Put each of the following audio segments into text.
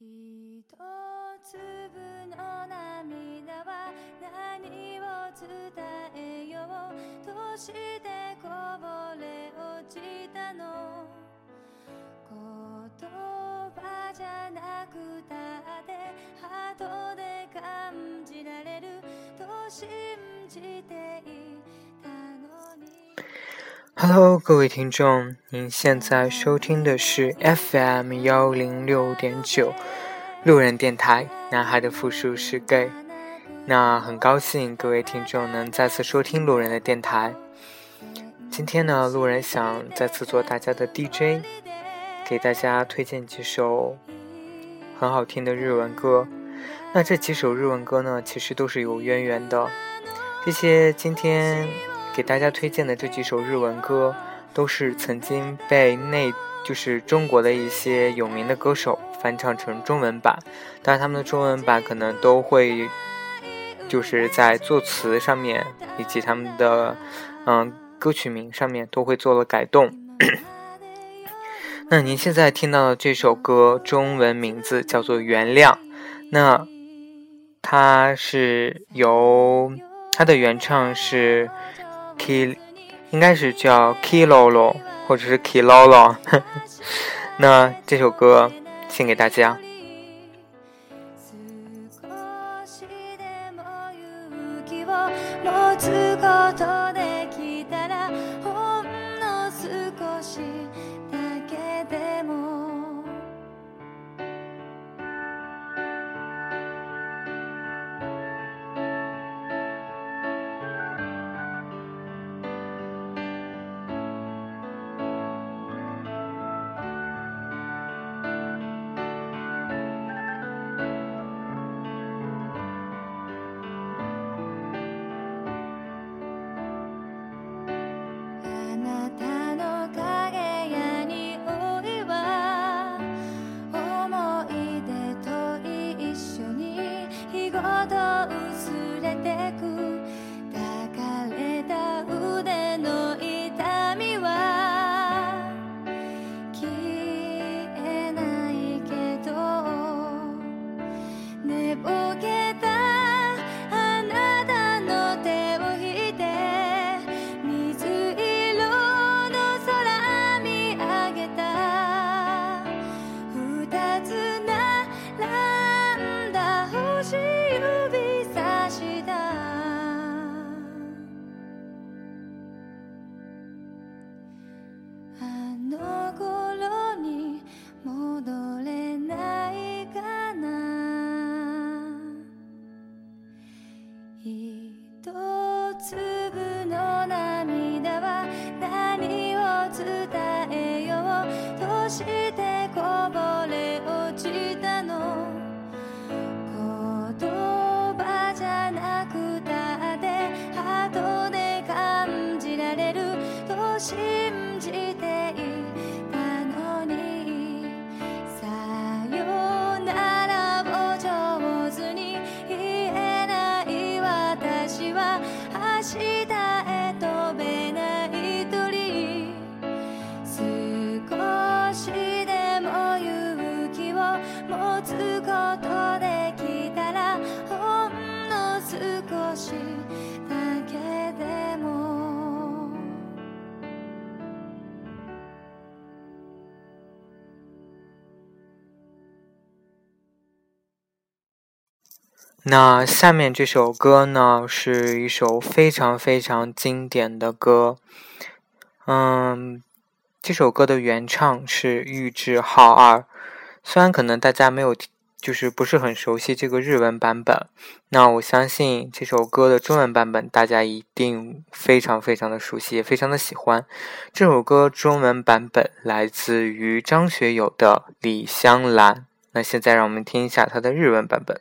一粒の涙は何を伝えようとしてこぼれ落ちたの？言葉じゃなくたってハートで感じられる。と信じてい？Hello，各位听众，您现在收听的是 FM 幺零六点九路人电台。男孩的复数是 gay。那很高兴各位听众能再次收听路人的电台。今天呢，路人想再次做大家的 DJ，给大家推荐几首很好听的日文歌。那这几首日文歌呢，其实都是有渊源的。这些今天。给大家推荐的这几首日文歌，都是曾经被内就是中国的一些有名的歌手翻唱成中文版，但是他们的中文版可能都会就是在作词上面以及他们的嗯歌曲名上面都会做了改动。那您现在听到的这首歌中文名字叫做《原谅》，那它是由它的原唱是。K，应该是叫 Kilolo，或者是 Kilolo。那这首歌献给大家。的那下面这首歌呢，是一首非常非常经典的歌。嗯，这首歌的原唱是玉置浩二。虽然可能大家没有，就是不是很熟悉这个日文版本，那我相信这首歌的中文版本大家一定非常非常的熟悉，也非常的喜欢。这首歌中文版本来自于张学友的《李香兰》。那现在让我们听一下它的日文版本。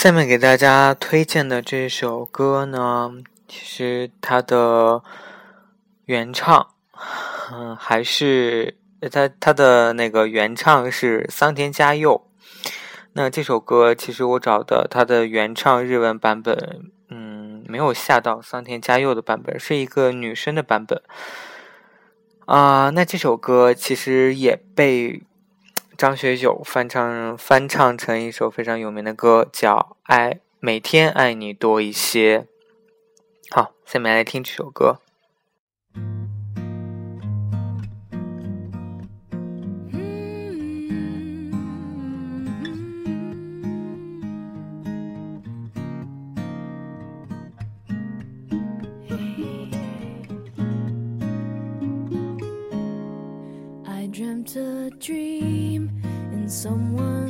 下面给大家推荐的这首歌呢，其实它的原唱，嗯，还是它它的那个原唱是桑田佳佑。那这首歌其实我找的它的原唱日文版本，嗯，没有下到桑田佳佑的版本，是一个女生的版本。啊，那这首歌其实也被张学友翻唱翻唱成一首非常有名的歌，叫《爱每天爱你多一些》。好，下面来听这首歌。someone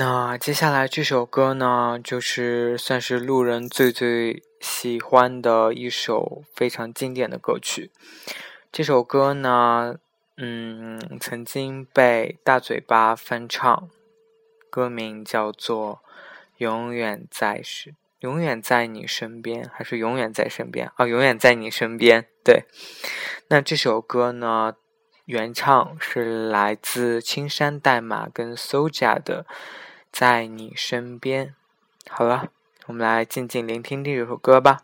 那接下来这首歌呢，就是算是路人最最喜欢的一首非常经典的歌曲。这首歌呢，嗯，曾经被大嘴巴翻唱，歌名叫做《永远在是永远在你身边》，还是永远在身边？哦，永远在你身边。对，那这首歌呢，原唱是来自青山代码跟 Soja 的。在你身边，好了，我们来静静聆听这首歌吧。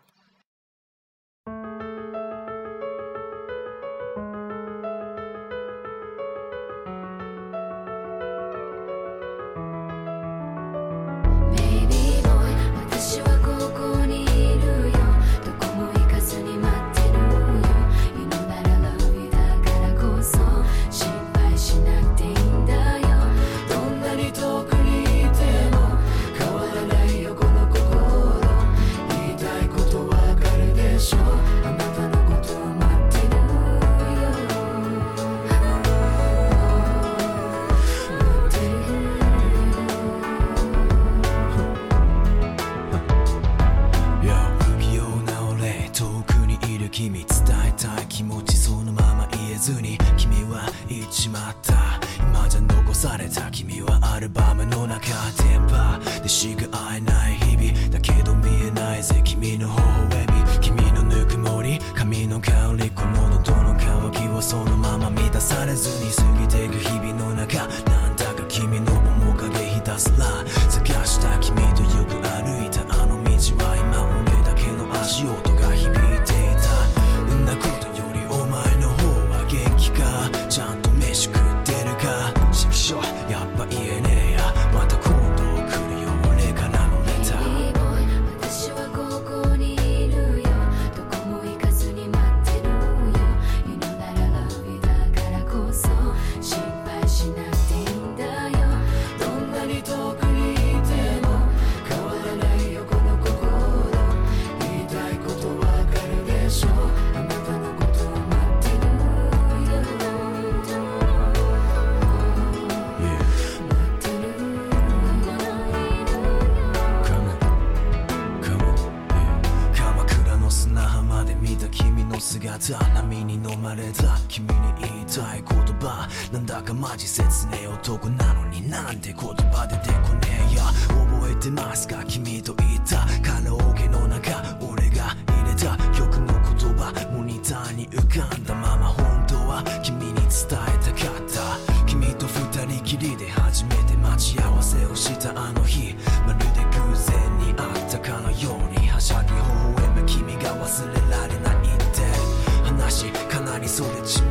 sort of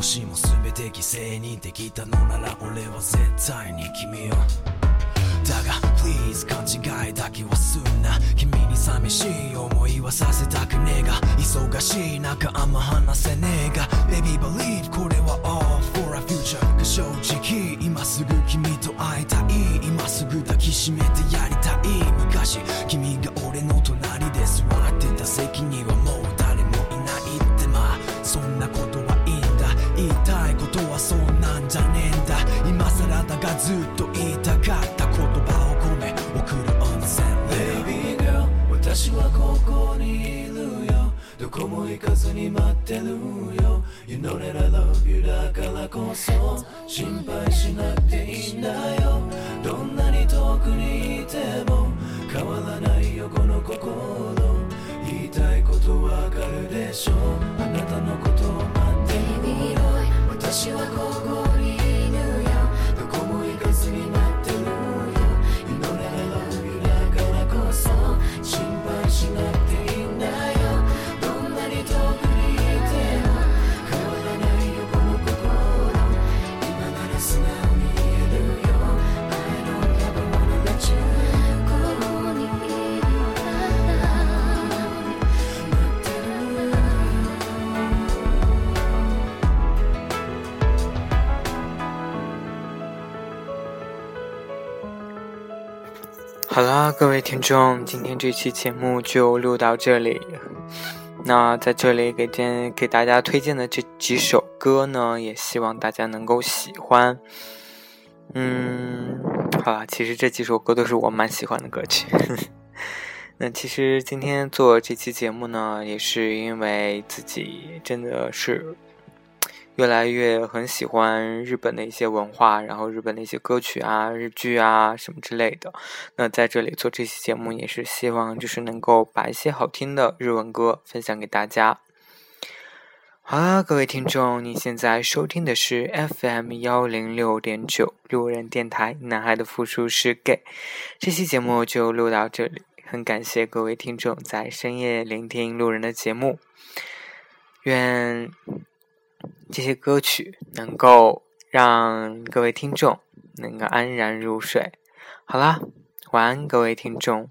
もしも全て犠牲にできたのなら俺は絶対に君を。だが Please 勘違いだけはすんな。君に寂しい思いはさせたくねえが。忙しい中あんま話せねえが。Baby believe これは all for a future が正直今すぐ君と会いたい。今すぐ抱きしめてやりたい。昔君が行かずに待ってるよ。You know that I love you だからこそ心配しなくていいんだよ。どんなに遠くにいても変わらないよこの心。言いたいことわかるでしょ。あなたのことを待ってる。よ私はここに。各位听众，今天这期节目就录到这里。那在这里给荐给大家推荐的这几首歌呢，也希望大家能够喜欢。嗯，好啦，其实这几首歌都是我蛮喜欢的歌曲。那其实今天做这期节目呢，也是因为自己真的是越来越很喜欢日本的一些文化，然后日本的一些歌曲啊、日剧啊什么之类的。那在这里做这期节目，也是希望就是能够把一些好听的日文歌分享给大家。好啦，各位听众，你现在收听的是 FM 幺零六点九路人电台，男孩的复数是 gay。这期节目就录到这里。很感谢各位听众在深夜聆听路人的节目，愿这些歌曲能够让各位听众能够安然入睡。好啦，晚安，各位听众。